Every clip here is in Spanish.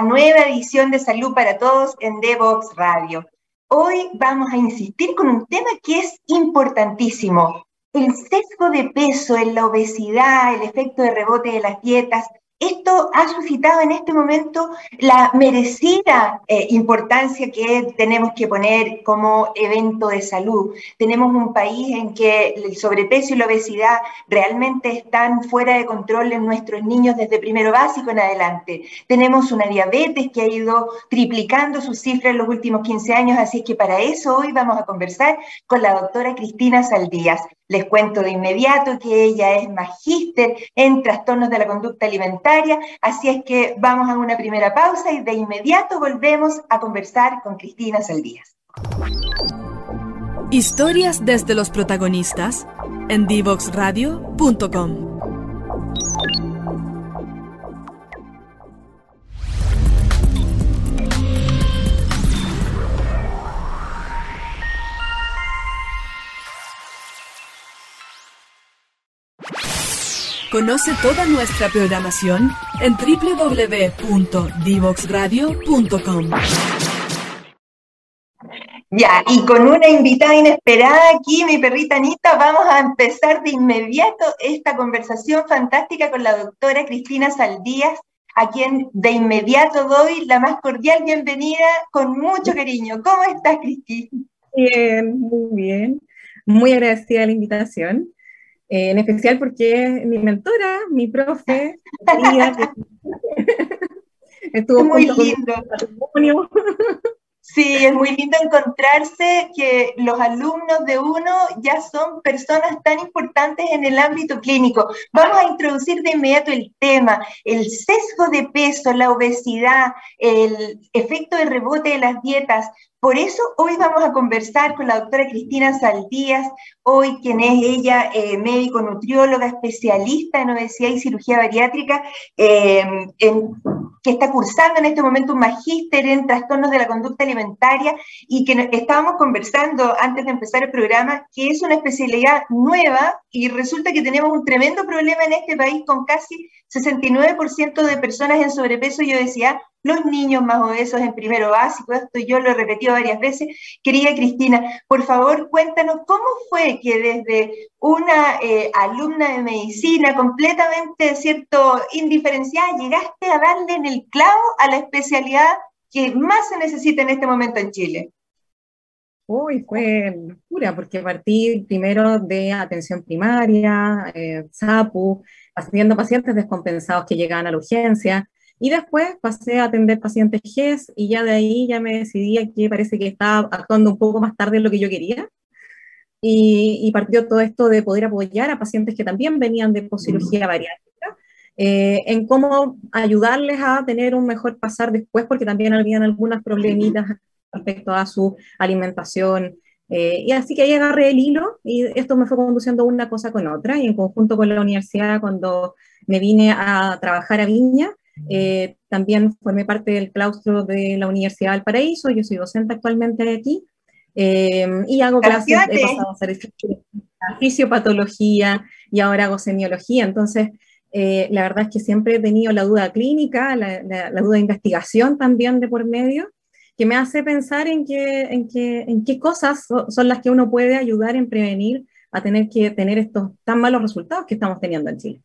nueva edición de Salud para Todos en Devox Radio. Hoy vamos a insistir con un tema que es importantísimo, el sesgo de peso la obesidad, el efecto de rebote de las dietas esto ha suscitado en este momento la merecida eh, importancia que tenemos que poner como evento de salud. Tenemos un país en que el sobrepeso y la obesidad realmente están fuera de control en nuestros niños desde primero básico en adelante. Tenemos una diabetes que ha ido triplicando sus cifras en los últimos 15 años, así que para eso hoy vamos a conversar con la doctora Cristina Saldías. Les cuento de inmediato que ella es magíster en trastornos de la conducta alimentaria, así es que vamos a una primera pausa y de inmediato volvemos a conversar con Cristina Saldías. Historias desde los protagonistas en divoxradio.com. Conoce toda nuestra programación en www.divoxradio.com. Ya, y con una invitada inesperada aquí, mi perrita Anita, vamos a empezar de inmediato esta conversación fantástica con la doctora Cristina Saldías, a quien de inmediato doy la más cordial bienvenida con mucho cariño. ¿Cómo estás, Cristina? Bien, muy bien. Muy agradecida de la invitación. Eh, en especial porque es mi mentora, mi profe, estuvo muy lindo. Sí, es muy lindo encontrarse que los alumnos de uno ya son personas tan importantes en el ámbito clínico. Vamos a introducir de inmediato el tema, el sesgo de peso, la obesidad, el efecto de rebote de las dietas. Por eso hoy vamos a conversar con la doctora Cristina Saldías, hoy quien es ella eh, médico nutrióloga, especialista en obesidad y cirugía bariátrica, eh, que está cursando en este momento un magíster en trastornos de la conducta alimentaria y que estábamos conversando antes de empezar el programa, que es una especialidad nueva y resulta que tenemos un tremendo problema en este país con casi 69% de personas en sobrepeso y obesidad los niños más obesos en primero básico, esto yo lo he repetido varias veces. Querida Cristina, por favor cuéntanos cómo fue que desde una eh, alumna de medicina completamente, ¿cierto?, indiferenciada, llegaste a darle en el clavo a la especialidad que más se necesita en este momento en Chile. Uy, fue locura, porque partí primero de atención primaria, eh, SAPU, haciendo pacientes descompensados que llegaban a la urgencia, y después pasé a atender pacientes GES y ya de ahí ya me decidí que parece que estaba actuando un poco más tarde de lo que yo quería. Y, partió todo esto de poder apoyar a pacientes que también venían de poscirugía bariátrica, eh, en cómo ayudarles a tener un mejor pasar después, porque también habían algunas problemitas respecto a su alimentación. Eh, y así que ahí agarré el hilo y esto me fue conduciendo una cosa con otra. Y en conjunto con la universidad, cuando me vine a trabajar a Viña, eh, también formé parte del claustro de la Universidad del Paraíso, yo soy docente actualmente aquí, eh, y hago clases, he pasado a hacer fisiopatología y ahora hago semiología, entonces eh, la verdad es que siempre he tenido la duda clínica, la, duda de investigación también de por medio, que me hace pensar en, qué, en, en qué cosas son las que uno puede ayudar en prevenir a tener que tener estos tan malos resultados que estamos teniendo en Chile.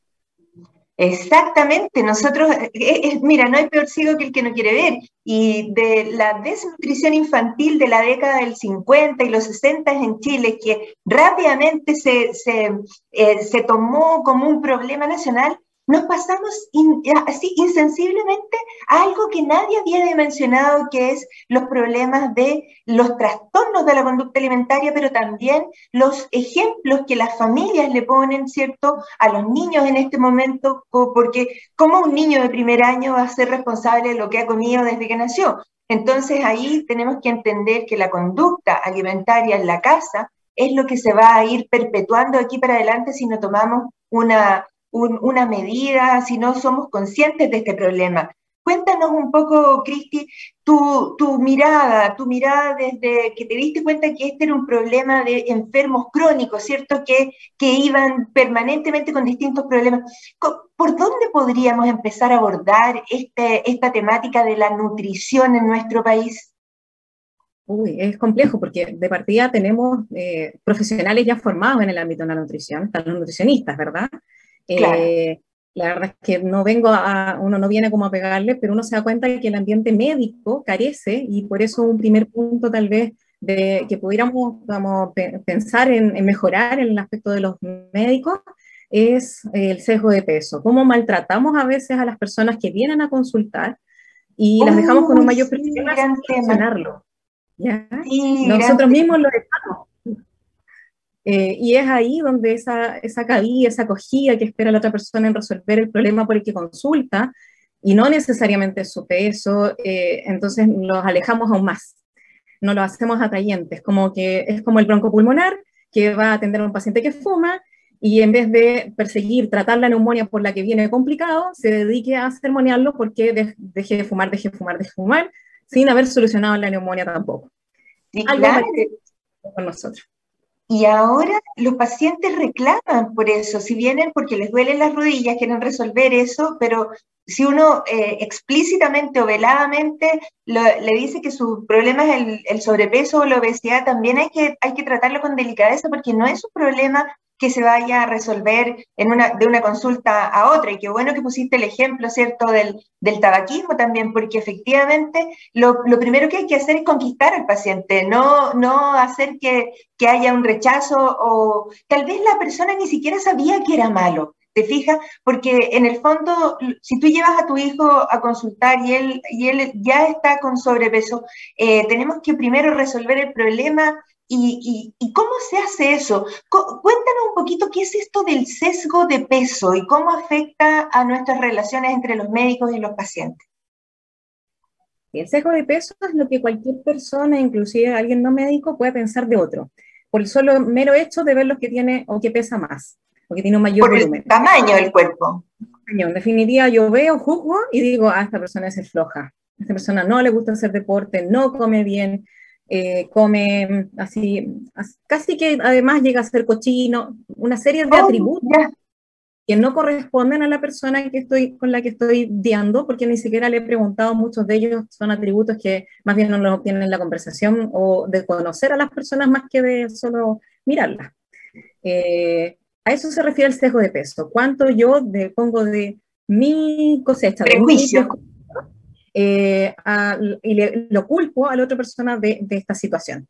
Exactamente, nosotros, eh, eh, mira, no hay peor ciego que el que no quiere ver. Y de la desnutrición infantil de la década del 50 y los 60 en Chile, que rápidamente se, se, eh, se tomó como un problema nacional, nos pasamos así insensiblemente a algo que nadie había mencionado, que es los problemas de los trastornos de la conducta alimentaria, pero también los ejemplos que las familias le ponen, ¿cierto?, a los niños en este momento, porque como un niño de primer año va a ser responsable de lo que ha comido desde que nació? Entonces ahí tenemos que entender que la conducta alimentaria en la casa es lo que se va a ir perpetuando aquí para adelante si no tomamos una una medida, si no somos conscientes de este problema. Cuéntanos un poco, Cristi, tu, tu, mirada, tu mirada desde que te diste cuenta que este era un problema de enfermos crónicos, ¿cierto? Que, que iban permanentemente con distintos problemas. ¿por dónde podríamos empezar a abordar este, esta temática de la nutrición en nuestro país? Uy, es complejo porque de partida tenemos eh, profesionales ya formados en el ámbito de la nutrición, están los nutricionistas, ¿verdad? Eh, la verdad es que no vengo a, uno no viene como a pegarle, pero uno se da cuenta de que el ambiente médico carece y por eso un primer punto tal vez de que pudiéramos vamos, pensar en, en, mejorar en el aspecto de los médicos es el sesgo de peso. Cómo maltratamos a veces a las personas que vienen a consultar y las dejamos con un mayor sí, problema Nosotros mismos lo dejamos. Eh, y es ahí donde esa, esa cabida, esa acogida que espera la otra persona en resolver el problema por el que consulta, y no necesariamente su peso, eh, entonces los alejamos aún más, no lo hacemos atrayentes, como que es como el broncopulmonar que va a atender a un paciente que fuma y en vez de perseguir, tratar la neumonía por la que viene complicado, se dedique a sermonearlo porque deje de fumar, deje de fumar, deje de fumar, sin haber solucionado la neumonía tampoco. Sí, claro. con nosotros. Y ahora los pacientes reclaman por eso, si vienen porque les duelen las rodillas, quieren resolver eso, pero si uno eh, explícitamente o veladamente le dice que su problema es el, el, sobrepeso o la obesidad, también hay que, hay que tratarlo con delicadeza porque no es un problema que se vaya a resolver en una, de una consulta a otra. Y qué bueno que pusiste el ejemplo, ¿cierto?, del, del tabaquismo también, porque efectivamente lo, lo, primero que hay que hacer es conquistar al paciente, no, no hacer que, que haya un rechazo o tal vez la persona ni siquiera sabía que era malo. ¿Te fijas? Porque en el fondo, si tú llevas a tu hijo a consultar y él, y él ya está con sobrepeso, eh, tenemos que primero resolver el problema ¿Y, cómo se hace eso? Cuéntanos un poquito qué es esto del sesgo de peso y cómo afecta a nuestras relaciones entre los médicos y los pacientes. El sesgo de peso es lo que cualquier persona, inclusive alguien no médico, puede pensar de otro, por el solo mero hecho de ver lo que tiene o que pesa más, o que tiene un mayor por el tamaño del cuerpo. En definitiva, yo veo, juzgo y digo, ah, esta persona es floja, esta persona no le gusta hacer deporte, no come bien, eh, come así, casi que además llega a ser cochino, una serie de oh, atributos que no corresponden a la persona que estoy, con la que estoy diando, porque ni siquiera le he preguntado, muchos de ellos son atributos que más bien no los obtienen en la conversación o de conocer a las personas más que de solo mirarlas. Eh, a eso se refiere el sesgo de peso. ¿Cuánto yo pongo de mi cosecha? De mi eh, y lo culpo a la otra persona de, de, esta situación.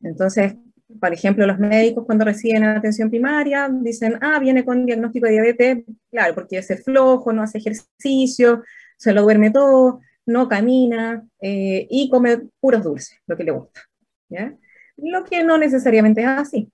Entonces, por ejemplo, los médicos cuando reciben atención primaria dicen, ah, viene con diagnóstico de diabetes, claro, porque es flojo, no hace ejercicio, se lo duerme todo, no camina eh, y come puros dulces, lo que le gusta. ¿ya? Lo que no necesariamente es así.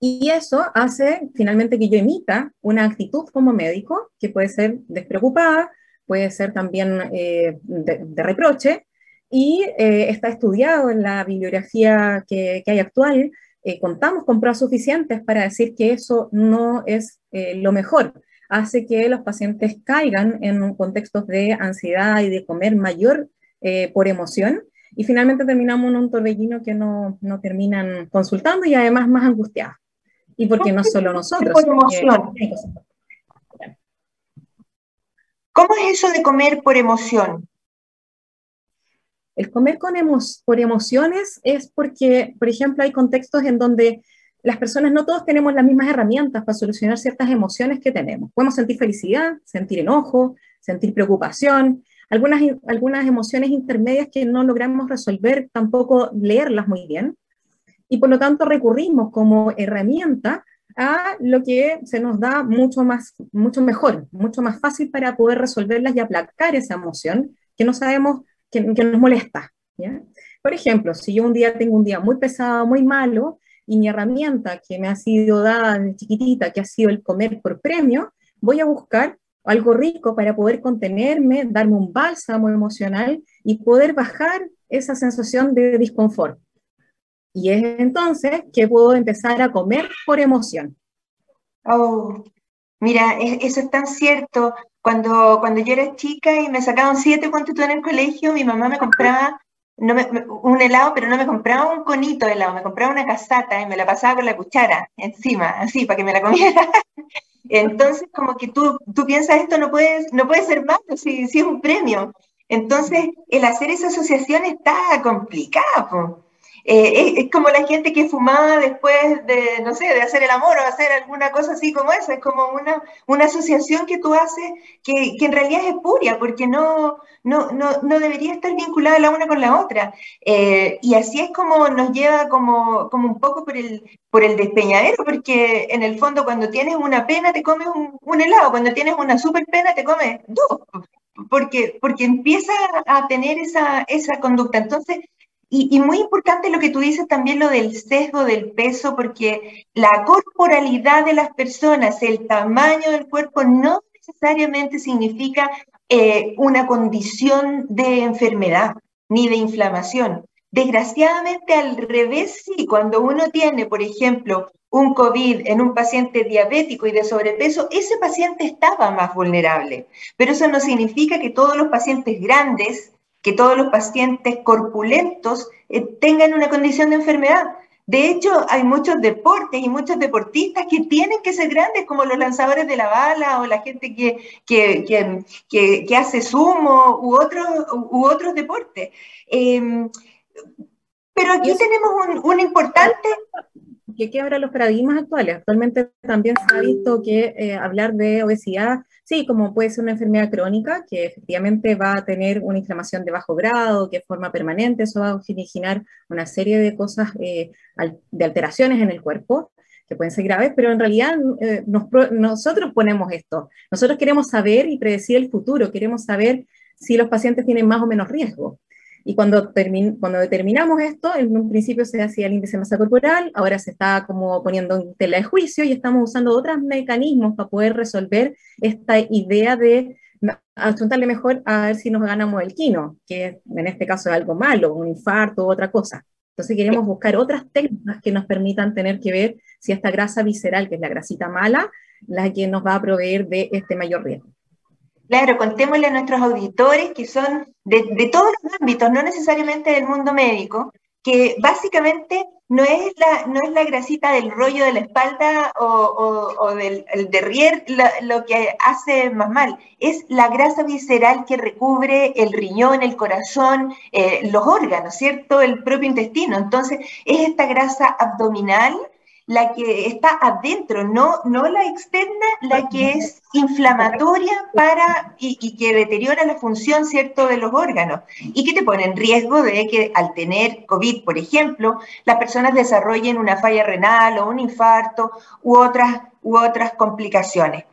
Y eso hace finalmente que yo emita una actitud como médico que puede ser despreocupada, puede ser también eh, de, reproche, y eh, está estudiado en la bibliografía que, hay actual. Eh, contamos con pruebas suficientes para decir que eso no es lo mejor. Hace que los pacientes caigan en contextos de ansiedad y de comer mayor por emoción, y finalmente terminamos en un torbellino que no, no terminan consultando y además más angustiados. Y porque no solo nosotros. Por emoción. ¿Cómo es eso de comer por emoción? El comer con por emociones es porque, por ejemplo, hay contextos en donde las personas no todos tenemos las mismas herramientas para solucionar ciertas emociones que tenemos. Podemos sentir felicidad, sentir enojo, sentir preocupación, algunas, algunas emociones intermedias que no logramos resolver, tampoco leerlas muy bien. Y por lo tanto recurrimos como herramienta a lo que se nos da mucho, más, mucho mejor, mucho más fácil para poder resolverlas y aplacar esa emoción que no sabemos que, nos molesta. Por ejemplo, si yo un día tengo un día muy pesado, muy malo, y mi herramienta que me ha sido dada de chiquitita, que ha sido el comer por premio, voy a buscar algo rico para poder contenerme, darme un bálsamo emocional y poder bajar esa sensación de disconfort. Y es entonces que puedo empezar a comer por emoción. Oh, mira, eso es tan cierto. Cuando, cuando yo era chica y me sacaban siete cuando en el colegio, mi mamá me compraba no un helado, pero no me compraba un conito de helado, me compraba una casata y me la pasaba con la cuchara encima, así, para que me la comiera. Entonces, como que tú, tú piensas, esto no puede, no puede ser malo, si, si es un premio. Entonces, el hacer esa asociación está complicado. Eh, es, como la gente que fumaba después de, no sé, de hacer el amor o hacer alguna cosa así como eso. Es como una, una asociación que tú haces que, que en realidad es espuria, porque no, no, no, no, debería estar vinculada la una con la otra. Eh, y así es como nos lleva como, como un poco por el, por el despeñadero, porque en el fondo cuando tienes una pena te comes un, un helado, cuando tienes una super pena te comes dos porque, porque empieza a tener esa, esa conducta. Entonces, y, muy importante lo que tú dices también, lo del sesgo del peso, porque la corporalidad de las personas, el tamaño del cuerpo, no necesariamente significa eh, una condición de enfermedad ni de inflamación. Desgraciadamente, al revés, sí, cuando uno tiene, por ejemplo, un COVID en un paciente diabético y de sobrepeso, ese paciente estaba más vulnerable. Pero eso no significa que todos los pacientes grandes que todos los pacientes corpulentos eh, tengan una condición de enfermedad. De hecho, hay muchos deportes y muchos deportistas que tienen que ser grandes, como los lanzadores de la bala o la gente que, que, hace sumo u otros, u otros deportes. Em, pero aquí tenemos un, importante... Que quebra los paradigmas actuales. Actualmente también se ha visto que eh, hablar de obesidad Sí, como puede ser una enfermedad crónica, que efectivamente va a tener una inflamación de bajo grado, que forma permanente, eso va a originar una serie de cosas, eh, de alteraciones en el cuerpo, que pueden ser graves, pero en realidad eh, nosotros ponemos esto. Nosotros queremos saber y predecir el futuro, queremos saber si los pacientes tienen más o menos riesgo. Y cuando, cuando determinamos esto, en un principio se hacía el índice de masa corporal, ahora se está como poniendo en tela de juicio y estamos usando otros mecanismos para poder resolver esta idea de apuntarle mejor a ver si nos ganamos el quino, que en este caso es algo malo, un infarto u otra cosa. Entonces queremos buscar otras técnicas que nos permitan tener que ver si esta grasa visceral, que es la grasita mala, la que nos va a proveer de este mayor riesgo. Claro, contémosle a nuestros auditores que son de, todos los ámbitos, no necesariamente del mundo médico, que básicamente no es la, no es la grasita del rollo de la espalda o, del el derrier lo, que hace más mal, es la grasa visceral que recubre el riñón, el corazón, eh, los órganos, ¿cierto? El propio intestino. Entonces, es esta grasa abdominal la que está adentro, no, no la externa, la que es inflamatoria para y, que deteriora la función, ¿cierto?, de los órganos y que te pone en riesgo de que al tener COVID, por ejemplo, las personas desarrollen una falla renal o un infarto u otras, u otras complicaciones.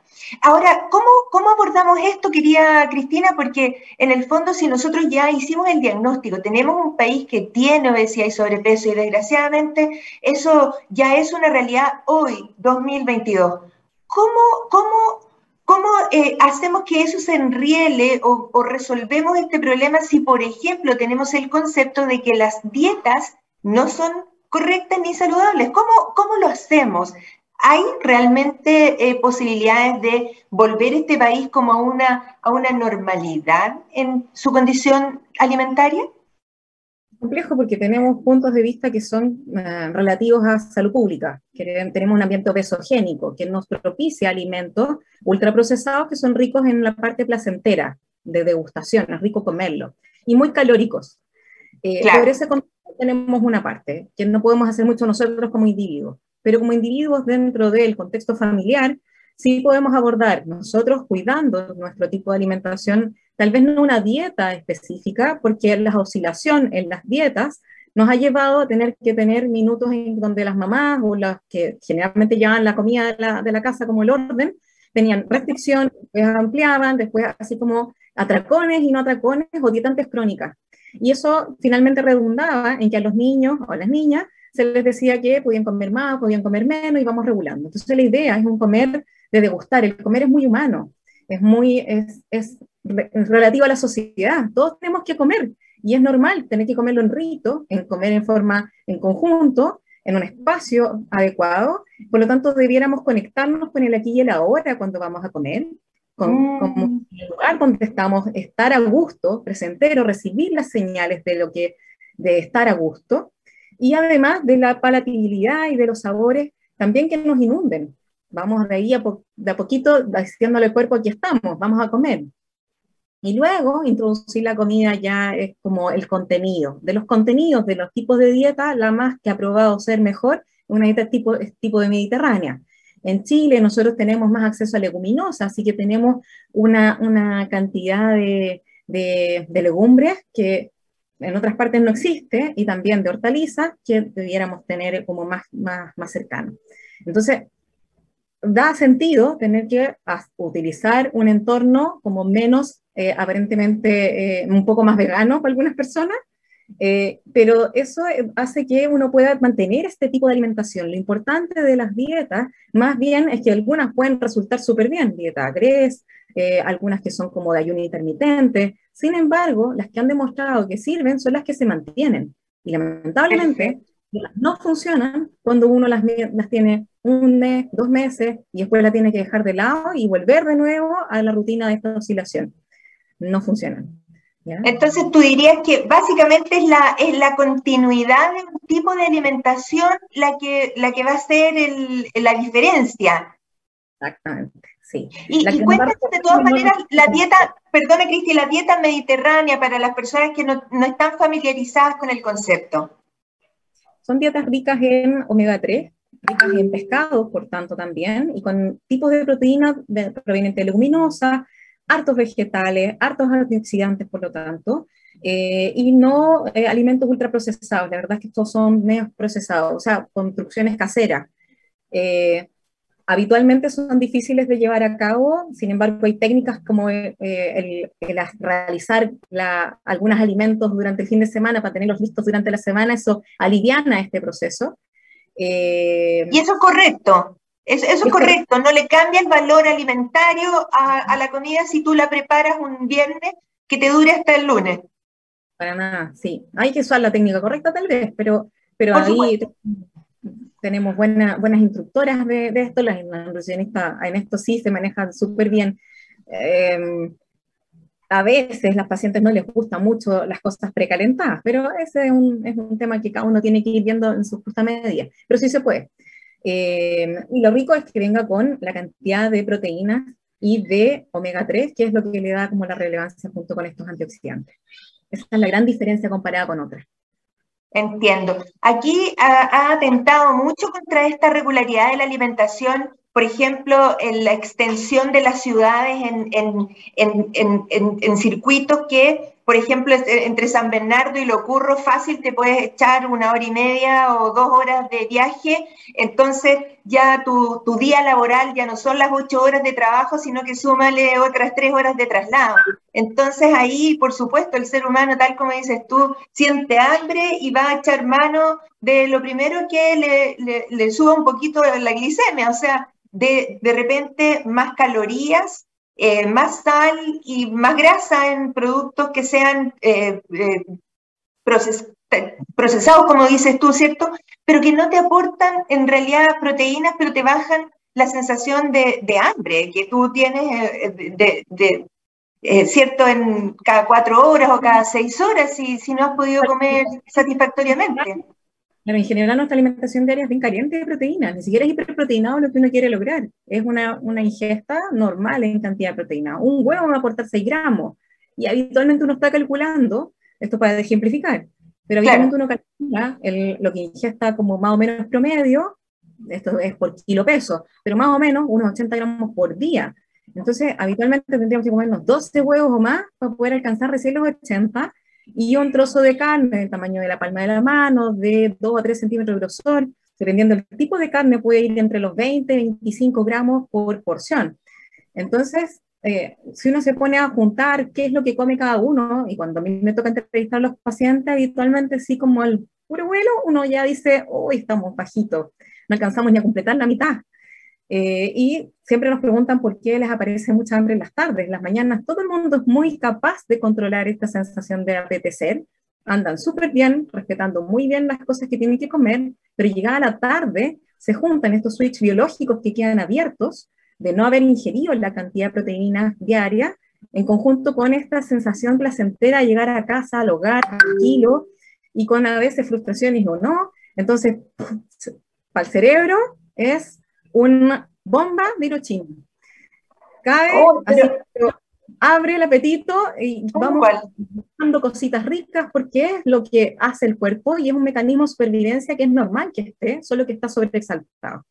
Ahora, ¿cómo, ¿cómo, abordamos esto, quería Cristina? Porque en el fondo, si nosotros ya hicimos el diagnóstico, tenemos un país que tiene obesidad y sobrepeso y desgraciadamente eso ya es una realidad hoy, 2022. ¿Cómo, cómo, cómo eh, hacemos que eso se enriele o, o resolvemos este problema si, por ejemplo, tenemos el concepto de que las dietas no son correctas ni saludables? ¿Cómo, cómo lo hacemos? ¿Hay realmente eh, posibilidades de volver este país como a una, a una normalidad en su condición alimentaria? complejo porque tenemos puntos de vista que son eh, relativos a salud pública, que tenemos un ambiente obesogénico que nos propicia alimentos ultraprocesados que son ricos en la parte placentera de degustación, es rico comerlo, y muy calóricos. Eh, Por ese tenemos una parte que no podemos hacer mucho nosotros como individuos pero como individuos dentro del contexto familiar, sí podemos abordar nosotros cuidando nuestro tipo de alimentación, tal vez no una dieta específica, porque la oscilación en las dietas nos ha llevado a tener que tener minutos en donde las mamás o las que generalmente llevan la comida de la, de la casa como el orden, tenían restricción, después ampliaban, después así como atracones y no atracones o dietantes crónicas. Y eso finalmente redundaba en que a los niños o a las niñas se les decía que podían comer más, podían comer menos y vamos regulando. Entonces la idea es un comer de degustar. El comer es muy humano, es muy, es, es, relativo a la sociedad. Todos tenemos que comer y es normal tener que comerlo en rito, en comer en forma, en conjunto, en un espacio adecuado. Por lo tanto, debiéramos conectarnos con el aquí y el ahora cuando vamos a comer, con, con, mm. el lugar donde estamos, estar a gusto, presentero, recibir las señales de lo que de estar a gusto, y además de la palatabilidad y de los sabores también que nos inunden. Vamos de ahí a, de a poquito diciéndole al cuerpo, aquí estamos, vamos a comer. Y luego introducir la comida ya es como el contenido. De los contenidos de los tipos de dieta, la más que ha probado ser mejor es una dieta tipo, tipo de mediterránea. En Chile nosotros tenemos más acceso a leguminosas, así que tenemos una, una cantidad de, de, de, legumbres que en otras partes no existe y también de hortalizas que debiéramos tener como más, más, más cercano. Entonces, da sentido tener que utilizar un entorno como menos eh, aparentemente eh, un poco más vegano para algunas personas, eh, pero eso hace que uno pueda mantener este tipo de alimentación. Lo importante de las dietas, más bien, es que algunas pueden resultar súper bien, dieta gres, algunas que son como de ayuno intermitente. Sin embargo, las que han demostrado que sirven son las que se mantienen. Y lamentablemente, no funcionan cuando uno las, las tiene un mes, dos meses, y después la tiene que dejar de lado y volver de nuevo a la rutina de esta oscilación. No funcionan. Entonces tú dirías que básicamente es la, es la continuidad de un tipo de alimentación la que, la que va a ser el, la diferencia. Exactamente, sí. Y, y cuéntanos de todas maneras la dieta, perdone Cristi, la dieta mediterránea para las personas que no, no están familiarizadas con el concepto. Son dietas ricas en omega 3, ricas en pescado, por tanto, también, y con tipos de proteínas provenientes de leguminosas, hartos vegetales, hartos antioxidantes, por lo tanto, eh, y no eh, alimentos ultraprocesados. La verdad es que estos son medios procesados, o sea, construcciones caseras. Eh, habitualmente son difíciles de llevar a cabo, sin embargo hay técnicas como el, realizar algunos alimentos durante el fin de semana para tenerlos listos durante la semana, eso aliviana este proceso. Eh, y eso es correcto, eso, es correcto, no le cambia el valor alimentario a, la comida si tú la preparas un viernes que te dure hasta el lunes. Para nada, sí. Hay que usar la técnica correcta tal vez, pero, pero ahí tenemos buenas instructoras de, esto, las nutricionistas en esto sí se manejan súper bien. Em, a veces las pacientes no les gustan mucho las cosas precalentadas, pero ese es un, es un, tema que cada uno tiene que ir viendo en su justa medida, pero sí se puede. Eh, y lo rico es que venga con la cantidad de proteínas y de omega 3, que es lo que le da como la relevancia junto con estos antioxidantes. Esa es la gran diferencia comparada con otras. Entiendo. Aquí ha, ha atentado mucho contra esta regularidad de la alimentación por ejemplo, en la extensión de las ciudades en, circuitos que, por ejemplo, entre San Bernardo y Locurro, fácil te puedes echar una hora y media o dos horas de viaje, entonces ya tu, día laboral ya no son las ocho horas de trabajo, sino que súmale otras tres horas de traslado. Entonces ahí, por supuesto, el ser humano, tal como dices tú, siente hambre y va a echar mano de lo primero que le suba un poquito la glicemia, o sea, de, de repente más calorías, eh, más sal y más grasa en productos que sean eh, eh, procesados, como dices tú, ¿cierto? Pero que no te aportan en realidad proteínas, pero te bajan la sensación de, hambre que tú tienes de, ¿cierto? En cada cuatro horas o cada seis horas si, si no has podido comer satisfactoriamente en general nuestra alimentación diaria es bien carente de proteínas, ni siquiera es hiperproteinado lo que uno quiere lograr. Es una, una ingesta normal en cantidad de proteína. Un huevo va a aportar 6 gramos y habitualmente uno está calculando, esto para ejemplificar, pero habitualmente uno calcula lo que ingesta como más o menos promedio, esto es por kilo peso, pero más o menos unos 80 gramos por día. Entonces, habitualmente tendríamos que comernos 12 huevos o más para poder alcanzar recién los 80 y un trozo de carne del tamaño de la palma de la mano, de 2 a 3 centímetros de grosor, dependiendo del tipo de carne, puede ir entre los 20 y 25 gramos por porción. Entonces, eh, si uno se pone a juntar qué es lo que come cada uno, y cuando a mí me toca entrevistar a los pacientes, habitualmente sí como el puro vuelo, uno ya dice, uy, estamos bajitos, no alcanzamos ni a completar la mitad. Eh, y siempre nos preguntan por qué les aparece mucha hambre en las tardes, en las mañanas. Todo el mundo es muy capaz de controlar esta sensación de apetecer. Andan súper bien, respetando muy bien las cosas que tienen que comer, pero llegada la tarde se juntan estos switches biológicos que quedan abiertos de no haber ingerido la cantidad de proteínas diaria, en conjunto con esta sensación placentera de llegar a casa, al hogar, tranquilo, y con a veces frustraciones o no. Entonces, para el cerebro es una bomba de Hiroshima. Cae, oh, abre el apetito y vamos dando cositas ricas porque es lo que hace el cuerpo y es un mecanismo de supervivencia que es normal que esté, solo que está sobreexaltado.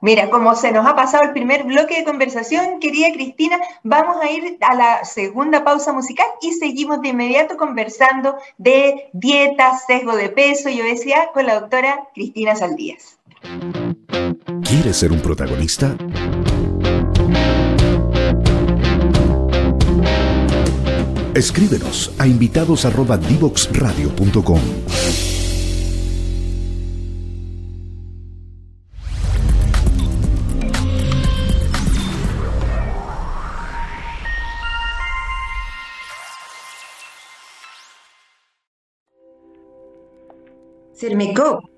Mira, como se nos ha pasado el primer bloque de conversación, querida Cristina, vamos a ir a la segunda pausa musical y seguimos de inmediato conversando de dieta, sesgo de peso y obesidad con la doctora Cristina Saldías. ¿Quieres ser un protagonista? Escríbenos a invitados@divoxradio.com. Cermecop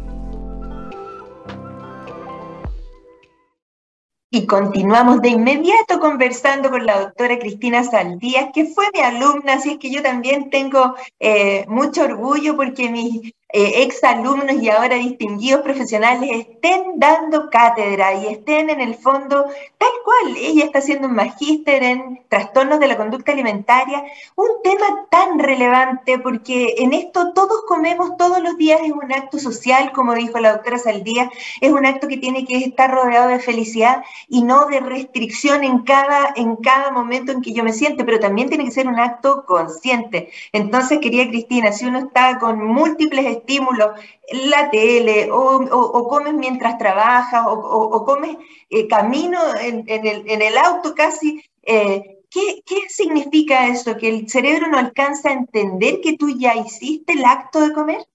Y continuamos de inmediato conversando con la doctora Cristina Saldías, que fue mi alumna, así es que yo también tengo eh, mucho orgullo porque mis eh, exalumnos y ahora distinguidos profesionales estén dando cátedra y estén en el fondo tal cual. Ella está haciendo un magíster en trastornos de la conducta alimentaria, un tema tan relevante porque en esto todos comemos todos los días, es un acto social, como dijo la doctora Saldía, es un acto que tiene que estar rodeado de felicidad y no de restricción en cada, en cada momento en que yo me siente, pero también tiene que ser un acto consciente. Entonces, quería Cristina, si uno está con múltiples estímulos, la tele, o, comes mientras trabajas, o, comes eh, camino en, el, auto casi. Eh, ¿qué, ¿Qué significa eso? ¿Que el cerebro no alcanza a entender que tú ya hiciste el acto de comer?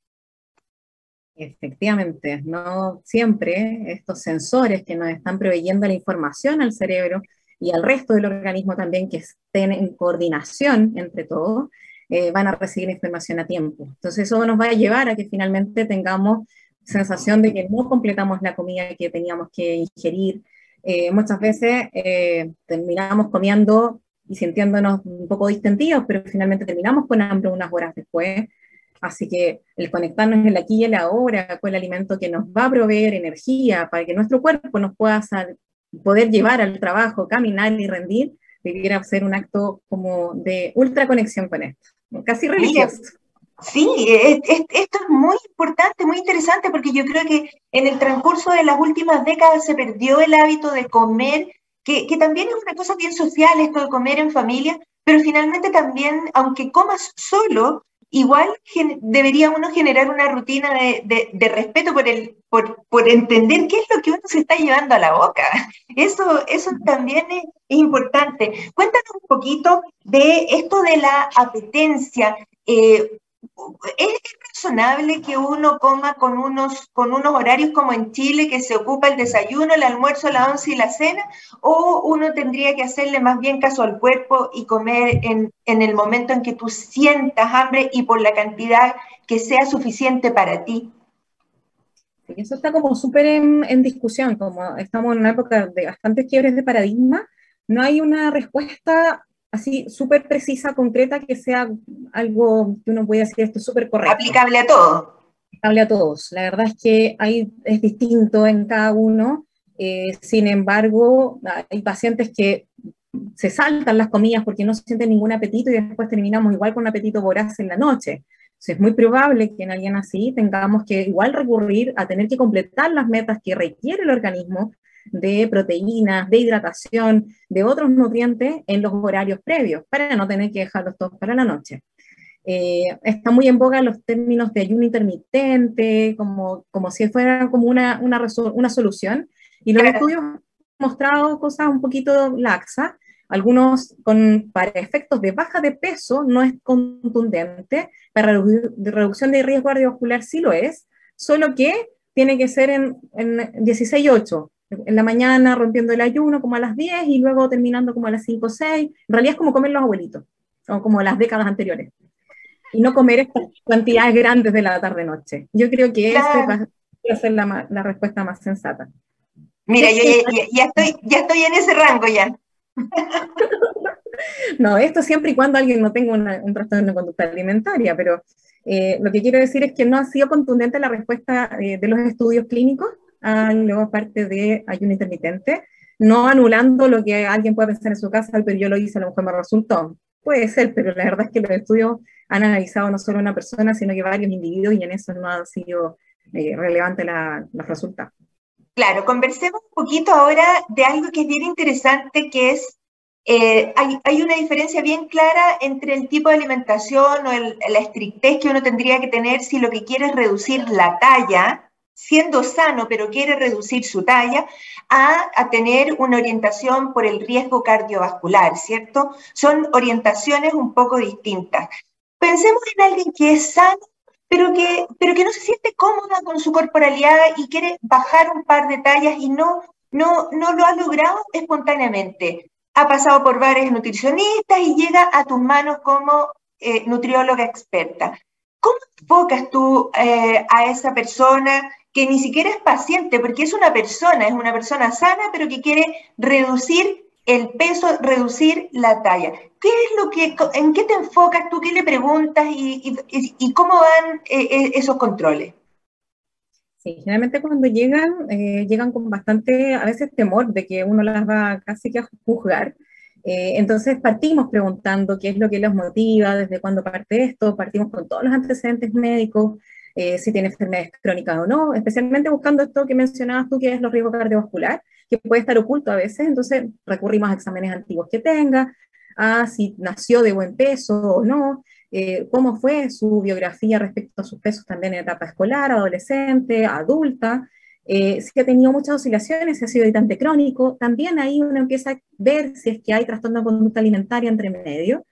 Efectivamente, no siempre estos sensores que nos están proveyendo la información al cerebro y al resto del organismo también que estén en coordinación entre todos, eh, van a recibir información a tiempo. Entonces eso nos va a llevar a que finalmente tengamos sensación de que no completamos la comida que teníamos que ingerir. Eh, muchas veces eh, terminamos comiendo y sintiéndonos un poco distendidos, pero finalmente terminamos con hambre unas horas después. Así que el conectarnos en la aquí y la ahora con el alimento que nos va a proveer energía para que nuestro cuerpo nos pueda poder llevar al trabajo, caminar y rendir, debiera ser un acto como de ultra conexión con esto casi religioso. Sí, esto es muy importante, muy interesante, porque yo creo que en el transcurso de las últimas décadas se perdió el hábito de comer, que, que también es una cosa bien social esto de comer en familia, pero finalmente también, aunque comas solo, igual debería uno generar una rutina de, de, respeto por, el, por, por, entender qué es lo que uno se está llevando a la boca. Eso, eso también es, importante. Cuéntanos un poquito de esto de la apetencia. Eh, ¿Es razonable que uno coma con unos, con unos horarios como en Chile, que se ocupa el desayuno, el almuerzo, la once y la cena? ¿O uno tendría que hacerle más bien caso al cuerpo y comer en, en el momento en que tú sientas hambre y por la cantidad que sea suficiente para ti? Eso está como súper en, en, discusión, como estamos en una época de bastantes quiebres de paradigma, no hay una respuesta así súper precisa, concreta, que sea algo que uno pueda decir esto súper correcto. Aplicable a todos. Aplicable a todos. La verdad es que hay, es distinto en cada uno. Eh, sin embargo, hay pacientes que se saltan las comidas porque no sienten ningún apetito y después terminamos igual con un apetito voraz en la noche. Entonces es muy probable que en alguien así tengamos que igual recurrir a tener que completar las metas que requiere el organismo de proteínas, de hidratación, de otros nutrientes en los horarios previos, para no tener que dejarlos todos para la noche. Eh, está muy en boga los términos de ayuno intermitente, como, como si fuera como una, una, una solución. Y los estudios han mostrado cosas un poquito laxas. Algunos con, para efectos de baja de peso no es contundente, para reducción de riesgo cardiovascular sí lo es, solo que tiene que ser en, en 16-8, en la mañana rompiendo el ayuno como a las 10 y luego terminando como a las 5 o 6. En realidad es como comer los abuelitos, o como las décadas anteriores y no comer estas cantidades grandes de la tarde-noche. Yo creo que esa va a ser la, la, respuesta más sensata. Mira, yo ya, estoy, ya estoy en ese rango ya. no, esto siempre y cuando alguien no tenga un trastorno de conducta alimentaria, pero eh, lo que quiero decir es que no ha sido contundente la respuesta eh, de los estudios clínicos a luego parte de ayuno intermitente, no anulando lo que alguien puede pensar en su casa, pero yo lo hice, a lo mejor me resultó. Puede ser, pero la verdad es que los estudios han analizado no solo una persona, sino que varios individuos y en eso no ha sido eh, relevante la, los resultados. Claro, conversemos un poquito ahora de algo que es bien interesante, que es, eh, hay, hay, una diferencia bien clara entre el tipo de alimentación o el, la estrictez que uno tendría que tener si lo que quiere es reducir la talla, siendo sano, pero quiere reducir su talla, a, a, tener una orientación por el riesgo cardiovascular, ¿cierto? Son orientaciones un poco distintas. Pensemos en alguien que es sano, pero que, pero que no se siente cómoda con su corporalidad y quiere bajar un par de tallas y no, no, no lo ha logrado espontáneamente. Ha pasado por varios nutricionistas y llega a tus manos como eh, nutrióloga experta. ¿Cómo enfocas tú eh, a esa persona que ni siquiera es paciente, porque es una persona, es una persona sana, pero que quiere reducir el peso, reducir la talla? ¿Qué es lo que, en qué te enfocas tú, qué le preguntas y, y, cómo van eh, eh, esos controles? Sí, generalmente cuando llegan, llegan con bastante, a veces temor de que uno las va casi que a juzgar. entonces partimos preguntando qué es lo que los motiva, desde cuándo parte esto, partimos con todos los antecedentes médicos, eh, si tiene enfermedades crónicas o no, especialmente buscando esto que mencionabas tú, que es los riesgos cardiovasculares, que puede estar oculto a veces, entonces recurrimos a exámenes antiguos que tenga, a si nació de buen peso o no, eh, cómo fue su biografía respecto a sus pesos también en etapa escolar, adolescente, adulta, eh, si ha tenido muchas oscilaciones, si ha sido habitante crónico, también ahí uno empieza a ver si es que hay trastorno de conducta alimentaria entre medio.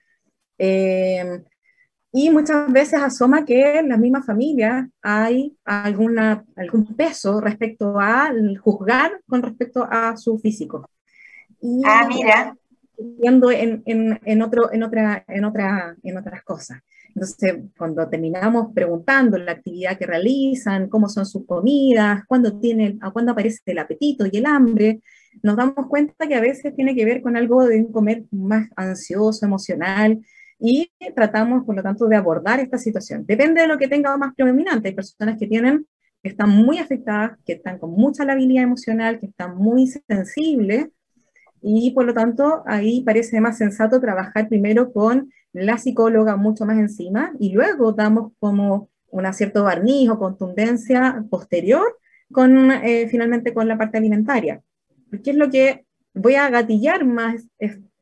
Y muchas veces asoma que en la misma familia hay alguna, algún peso respecto al juzgar con respecto a su físico. Y ah, mira. Viendo en, en, en, otro, en, otra, en, otra, en otras cosas. Entonces, cuando terminamos preguntando la actividad que realizan, cómo son sus comidas, cuándo, tiene, a cuándo aparece el apetito y el hambre, nos damos cuenta que a veces tiene que ver con algo de un comer más ansioso, emocional, y tratamos, por lo tanto, de abordar esta situación. Depende de lo que tenga más predominante. Hay personas que tienen, que están muy afectadas, que están con mucha labilidad emocional, que están muy sensibles, y por lo tanto, ahí parece más sensato trabajar primero con la psicóloga mucho más encima, y luego damos como un cierto barniz o contundencia posterior con, eh, finalmente con la parte alimentaria. ¿Qué es lo que voy a gatillar más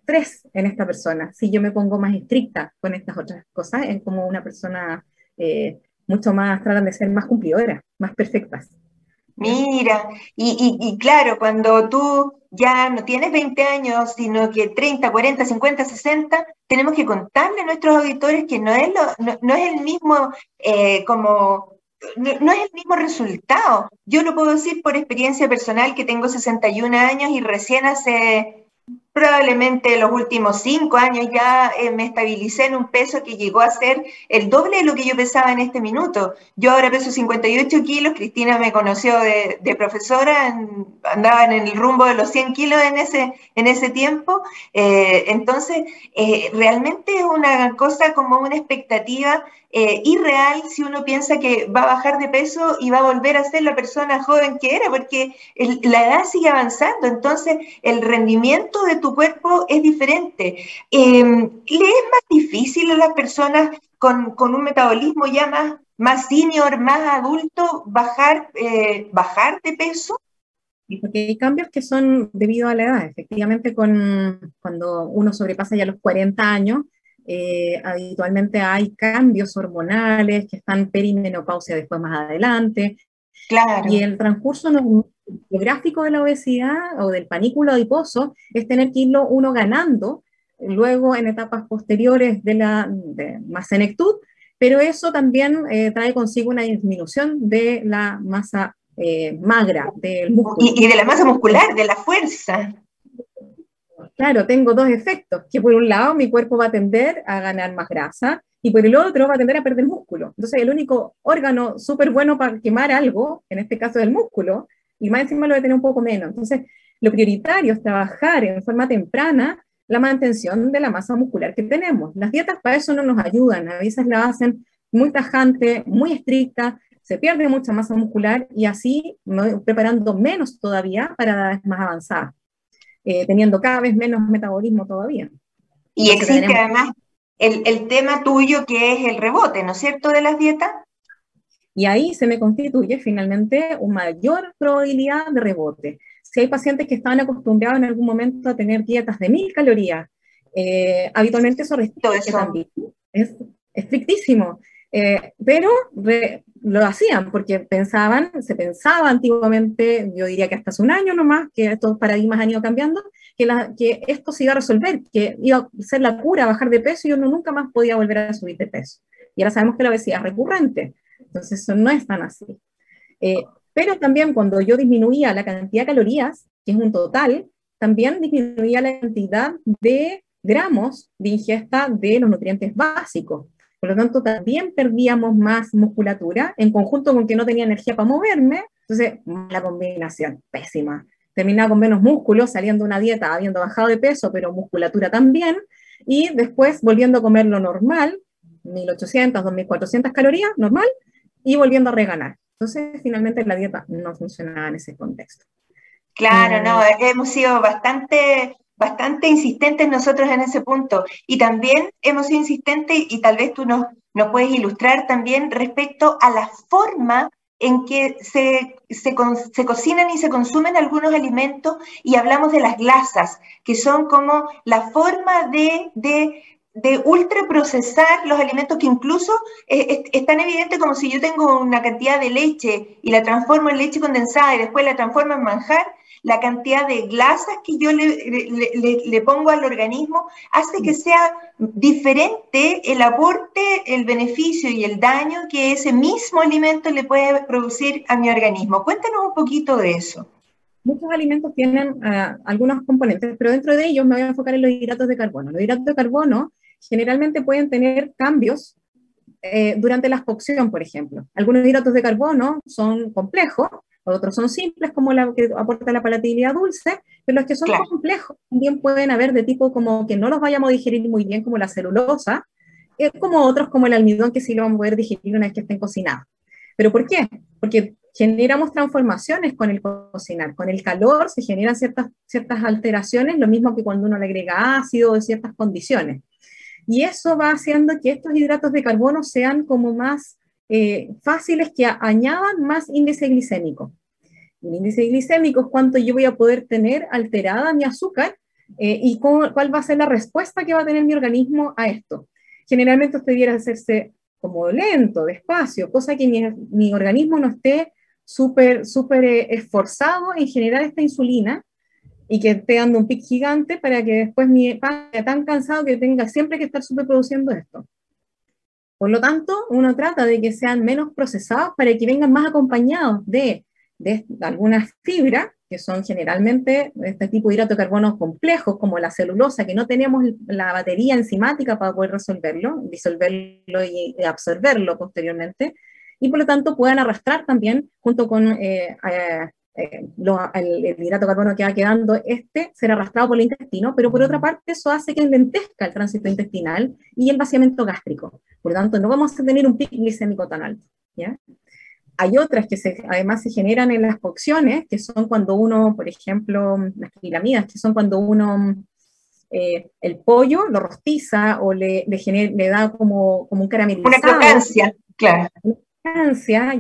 tres en esta persona. Si yo me pongo más estricta con estas otras cosas, es como una persona eh, mucho más, tratan de ser más cumplidoras, más perfectas. Mira, y, claro, cuando tú ya no tienes 20 años, sino que 30, 40, 50, 60, tenemos que contarle a nuestros auditores que no es, lo, no, es el mismo eh, como no, es el mismo resultado. Yo lo puedo decir por experiencia personal que tengo 61 años y recién hace Probablemente los últimos cinco años ya eh, me estabilicé en un peso que llegó a ser el doble de lo que yo pesaba en este minuto. Yo ahora peso 58 kilos, Cristina me conoció de, profesora, andaba en el rumbo de los 100 kilos en ese, en ese tiempo. Eh, entonces, eh, realmente es una cosa como una expectativa irreal si uno piensa que va a bajar de peso y va a volver a ser la persona joven que era, porque la edad sigue avanzando. Entonces, el rendimiento de tu cuerpo es diferente. Em, ¿Le es más difícil a las personas con, un metabolismo ya más, más senior, más adulto, bajar, eh, bajar de peso? Porque hay cambios que son debido a la edad. Efectivamente, con, cuando uno sobrepasa ya los 40 años, eh, habitualmente hay cambios hormonales que están perimenopausia después más adelante. Claro. Y el transcurso geográfico de la obesidad o del panículo adiposo es tener que irlo uno ganando luego en etapas posteriores de la de más senectud, pero eso también eh, trae consigo una disminución de la masa eh, magra del músculo. Y, y, de la masa muscular, de la fuerza. Claro, tengo dos efectos, que por un lado mi cuerpo va a tender a ganar más grasa y por el otro va a tender a perder músculo. Entonces el único órgano súper bueno para quemar algo, en este caso es el músculo, y más encima lo va a tener un poco menos. Entonces lo prioritario es trabajar en forma temprana la mantención de la masa muscular que tenemos. Las dietas para eso no nos ayudan, a veces la hacen muy tajante, muy estricta, se pierde mucha masa muscular y así preparando menos todavía para edades más avanzadas, eh, teniendo cada vez menos metabolismo todavía. Y existe además el, el, tema tuyo que es el rebote, ¿no es cierto?, de las dietas. Y ahí se me constituye finalmente una mayor probabilidad de rebote si hay pacientes que estaban acostumbrados en algún momento a tener dietas de mil calorías, eh, habitualmente eso restringe también. Es estrictísimo. Eh, pero lo hacían porque pensaban, se pensaba antiguamente, yo diría que hasta hace un año nomás, que estos paradigmas han ido cambiando, que, que esto se iba a resolver, que iba a ser la cura, bajar de peso y uno nunca más podía volver a subir de peso. Y ahora sabemos que la obesidad es recurrente, entonces eso no es tan así. Eh, pero también cuando yo disminuía la cantidad de calorías, que es un total, también disminuía la cantidad de gramos de ingesta de los nutrientes básicos. Por lo tanto, también perdíamos más musculatura en conjunto con que no tenía energía para moverme. Entonces, la combinación, pésima. Terminaba con menos músculo, saliendo una dieta, habiendo bajado de peso, pero musculatura también. Y después volviendo a comer lo normal, 1800, 2400 calorías, normal, y volviendo a reganar. Entonces, finalmente la dieta no funcionaba en ese contexto. Claro, no, eh, hemos sido bastante, bastante insistentes nosotros en ese punto. Y también hemos sido insistentes, y tal vez tú nos, nos puedes ilustrar también respecto a la forma en que se, se, se, cocinan y se consumen algunos alimentos y hablamos de las glasas, que son como la forma de, de de ultraprocesar los alimentos que incluso eh, es, tan evidente como si yo tengo una cantidad de leche y la transformo en leche condensada y después la transformo en manjar, la cantidad de glasas que yo le, pongo al organismo hace que sea diferente el aporte, el beneficio y el daño que ese mismo alimento le puede producir a mi organismo. Cuéntanos un poquito de eso. Muchos alimentos tienen ah, algunos componentes, pero dentro de ellos me voy a enfocar en los hidratos de carbono. Los hidratos de carbono generalmente pueden tener cambios eh, durante la cocción, por ejemplo. Algunos hidratos de carbono son complejos, otros son simples, como la que aporta la palatabilidad dulce, pero los que son complejos también pueden haber de tipo como que no los vayamos a digerir muy bien, como la celulosa, eh, como otros como el almidón, que sí lo vamos a poder digerir una vez que estén cocinados. ¿Pero por qué? Porque generamos transformaciones con el cocinar. Con el calor se generan ciertas, ciertas alteraciones, lo mismo que cuando uno le agrega ácido o ciertas condiciones. Y eso va haciendo que estos hidratos de carbono sean como más eh, fáciles, que añadan más índice glicémico. El índice glicémico es cuánto yo voy a poder tener alterada mi azúcar eh, y cuál va a ser la respuesta que va a tener mi organismo a esto. Generalmente esto debiera hacerse como lento, despacio, cosa que mi, mi organismo no esté súper, súper eh, esforzado en generar esta insulina y que esté dando un pic gigante para que después mi padre tan cansado que tenga siempre que estar superproduciendo esto. Por lo tanto, uno trata de que sean menos procesados para que vengan más acompañados de, algunas fibras, que son generalmente este tipo de hidrato de complejos, como la celulosa, que no tenemos la batería enzimática para poder resolverlo, disolverlo y absorberlo posteriormente, y por lo tanto puedan arrastrar también, junto con eh, eh, eh, el, hidrato de carbono que va quedando, este será arrastrado por el intestino, pero por otra parte eso hace que lentezca el tránsito intestinal y el vaciamiento gástrico. Por lo tanto, no vamos a tener un pico glicémico tan alto. ¿ya? Hay otras que se, además se generan en las cocciones, que son cuando uno, por ejemplo, las piramidas, que son cuando uno eh, el pollo lo rostiza o le, le, le da como, como un caramelizado. Una crocancia, claro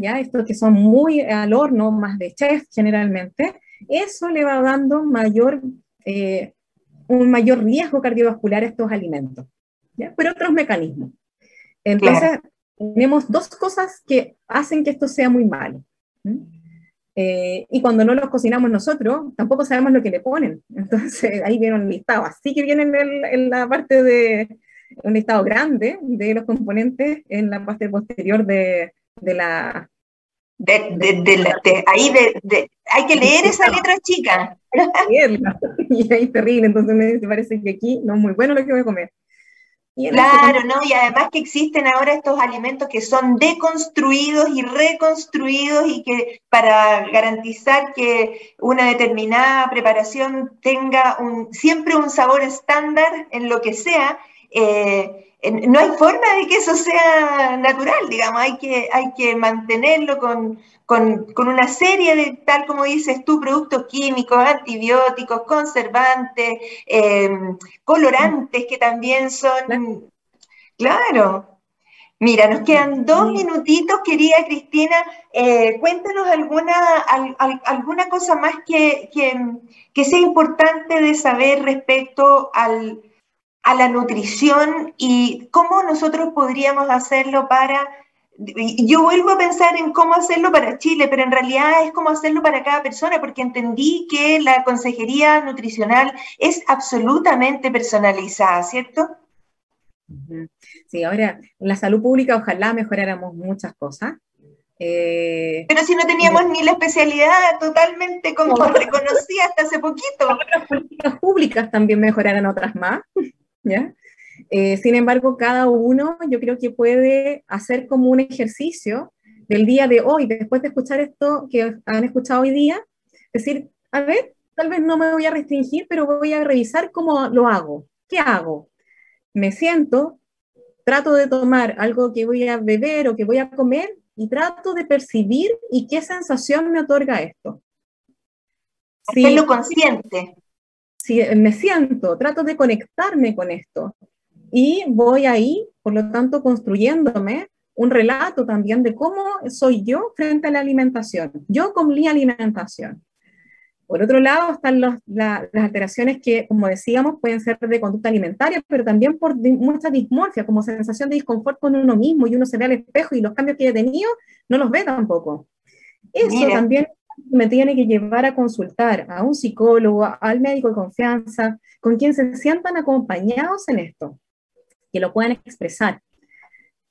ya, estos que son muy al horno, más de chef generalmente, eso le va dando mayor, eh, un mayor riesgo cardiovascular a estos alimentos. ¿ya? Por otros mecanismos. Entonces, tenemos dos cosas que hacen que esto sea muy malo. Eh, y cuando no los cocinamos nosotros, tampoco sabemos lo que le ponen. Entonces, ahí viene un listado. Así que viene en, la parte de un listado grande de los componentes en la parte posterior de, de la... De, de, ahí de, hay que leer esa letra chica. y ahí es terrible, entonces me parece que aquí no es muy bueno lo que voy a comer. Claro, ¿no? Y además que existen ahora estos alimentos que son deconstruidos y reconstruidos y que para garantizar que una determinada preparación tenga un, siempre un sabor estándar en lo que sea, eh, no hay forma de que eso sea natural, digamos, hay que, hay que mantenerlo con, una serie de, tal como dices tú, productos químicos, antibióticos, conservantes, em, colorantes que también son... Claro. Mira, nos quedan dos minutitos, querida Cristina. Eh, cuéntanos alguna, alguna cosa más que, que sea importante de saber respecto al a la nutrición y cómo nosotros podríamos hacerlo para... Yo vuelvo a pensar en cómo hacerlo para Chile, pero en realidad es cómo hacerlo para cada persona, porque entendí que la consejería nutricional es absolutamente personalizada, ¿cierto? Sí, ahora, en la salud pública ojalá mejoráramos muchas cosas. Eh, pero si no teníamos ni la especialidad totalmente como reconocida hasta hace poquito. Las políticas públicas también mejoraran otras más. ¿Ya? Eh, sin embargo, cada uno yo creo que puede hacer como un ejercicio del día de hoy, después de escuchar esto que han escuchado hoy día, decir, a ver, tal vez no me voy a restringir, pero voy a revisar cómo lo hago. ¿Qué hago? Me siento, trato de tomar algo que voy a beber o que voy a comer y trato de percibir y qué sensación me otorga esto. Hacerlo consciente si me siento, trato de conectarme con esto y voy ahí, por lo tanto, construyéndome un relato también de cómo soy yo frente a la alimentación, yo con mi alimentación. Por otro lado, están las alteraciones que, como decíamos, pueden ser de conducta alimentaria, pero también por mucha dismorfia, como sensación de disconfort con uno mismo y uno se ve al espejo y los cambios que he tenido no los ve tampoco. Eso también me tiene que llevar a consultar a un psicólogo, al médico de confianza, con quien se sientan acompañados en esto, que lo puedan expresar.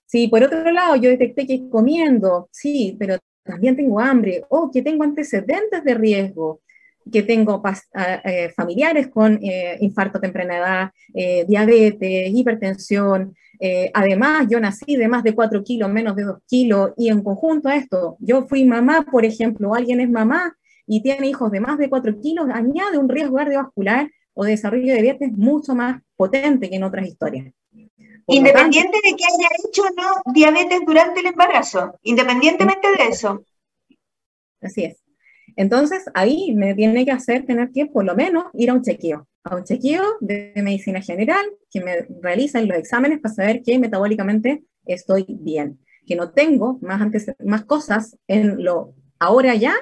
Si por otro lado yo detecté que comiendo, sí, pero también tengo hambre, o que tengo antecedentes de riesgo, que tengo eh, familiares con eh, infarto temprana edad, eh, diabetes, hipertensión, además, yo nací de más de 4 kilos, menos de 2 kilos, y en conjunto a esto, yo fui mamá, por ejemplo, alguien es mamá y tiene hijos de más de 4 kilos, añade un riesgo cardiovascular o de desarrollo de diabetes mucho más potente que en otras historias. Independiente de que haya hecho o no diabetes durante el embarazo, independientemente de eso. Así es. Entonces, ahí me tiene que hacer tener que, por lo menos, ir a un chequeo a un chequeo de medicina general que me realizan los exámenes para saber que metabólicamente estoy bien, que no tengo más, antes, más cosas en lo ahora ya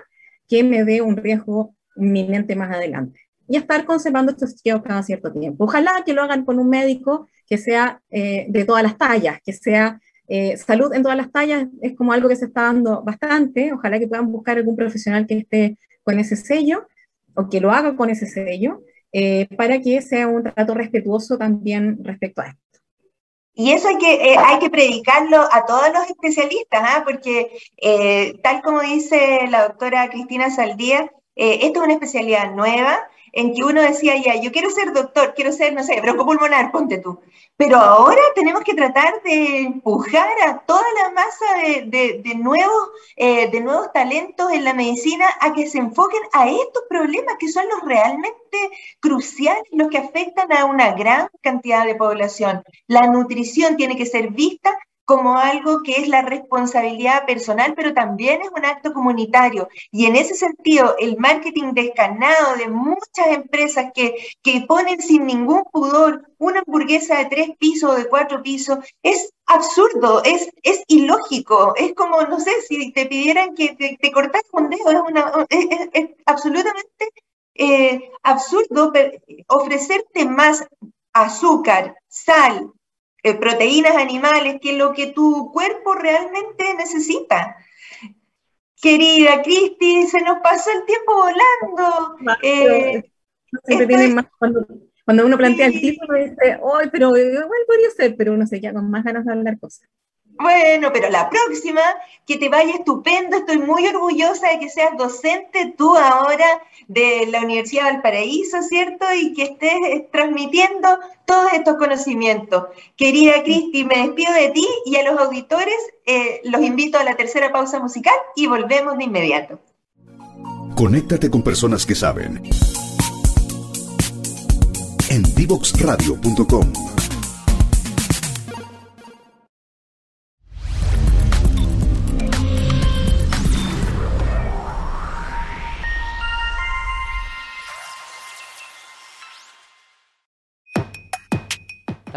que me dé un riesgo inminente más adelante. Y estar conservando estos chequeos cada cierto tiempo. Ojalá que lo hagan con un médico que sea eh, de todas las tallas, que sea eh, salud en todas las tallas, es como algo que se está dando bastante. Ojalá que puedan buscar algún profesional que esté con ese sello o que lo haga con ese sello eh, para que sea un trato respetuoso también respecto a esto. Y eso hay que, eh, hay que predicarlo a todos los especialistas, ¿ah? porque tal como dice la doctora Cristina Saldía, esto es una especialidad nueva, en que uno decía, ya, yo quiero ser doctor, quiero ser, no sé, broncopulmonar, ponte tú. Pero ahora tenemos que tratar de empujar a toda la masa de, de, nuevos, eh, de nuevos talentos en la medicina a que se enfoquen a estos problemas que son los realmente cruciales, los que afectan a una gran cantidad de población. La nutrición tiene que ser vista como algo que es la responsabilidad personal, pero también es un acto comunitario. Y en ese sentido, el marketing descarnado de muchas empresas que, que ponen sin ningún pudor una hamburguesa de tres pisos o de cuatro pisos es absurdo, es, es ilógico. Es como, no sé, si te pidieran que te, te cortas un dedo, es, una, es, absolutamente eh, absurdo ofrecerte más azúcar, sal, eh, proteínas animales, que es lo que tu cuerpo realmente necesita. Querida Cristi, se nos pasó el tiempo volando. Eh, más cuando, uno plantea el título, dice, ¡ay, pero igual podría ser! Pero uno se queda con más ganas de hablar cosas. Bueno, pero la próxima, que te vaya estupendo. Estoy muy orgullosa de que seas docente tú ahora de la Universidad Valparaíso, ¿cierto? Y que estés transmitiendo todos estos conocimientos. Querida Cristi, me despido de ti y a los auditores eh, los invito a la tercera pausa musical y volvemos de inmediato. Conéctate con personas que saben. En divoxradio.com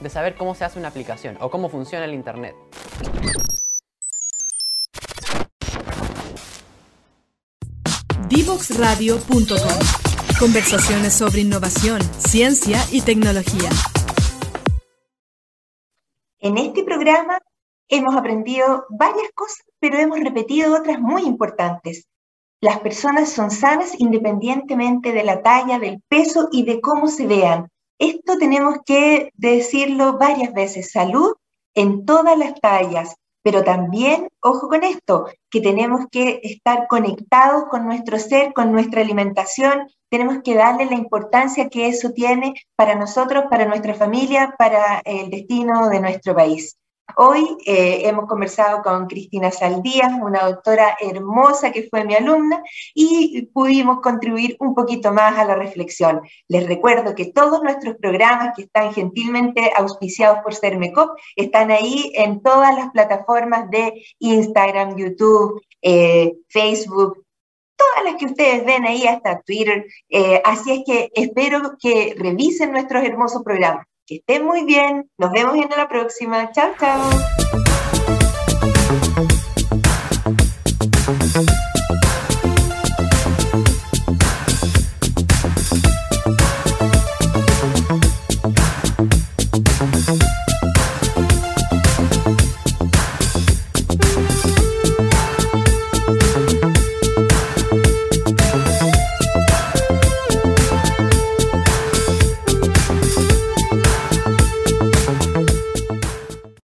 de saber cómo se hace una aplicación o cómo funciona el Internet. Divoxradio.com Conversaciones sobre innovación, ciencia y tecnología. En este programa hemos aprendido varias cosas, pero hemos repetido otras muy importantes. Las personas son sanas independientemente de la talla, del peso y de cómo se vean. Esto tenemos que decirlo varias veces, salud en todas las tallas, pero también, ojo con esto, que tenemos que estar conectados con nuestro ser, con nuestra alimentación, tenemos que darle la importancia que eso tiene para nosotros, para nuestra familia, para el destino de nuestro país. Hoy eh, hemos conversado con Cristina Saldías, una doctora hermosa que fue mi alumna, y pudimos contribuir un poquito más a la reflexión. Les recuerdo que todos nuestros programas que están gentilmente auspiciados por Cermecop están ahí en todas las plataformas de Instagram, YouTube, eh, Facebook, todas las que ustedes ven ahí, hasta Twitter. Eh, así es que espero que revisen nuestros hermosos programas. Que estén muy bien. Nos vemos en la próxima. Chao, chao.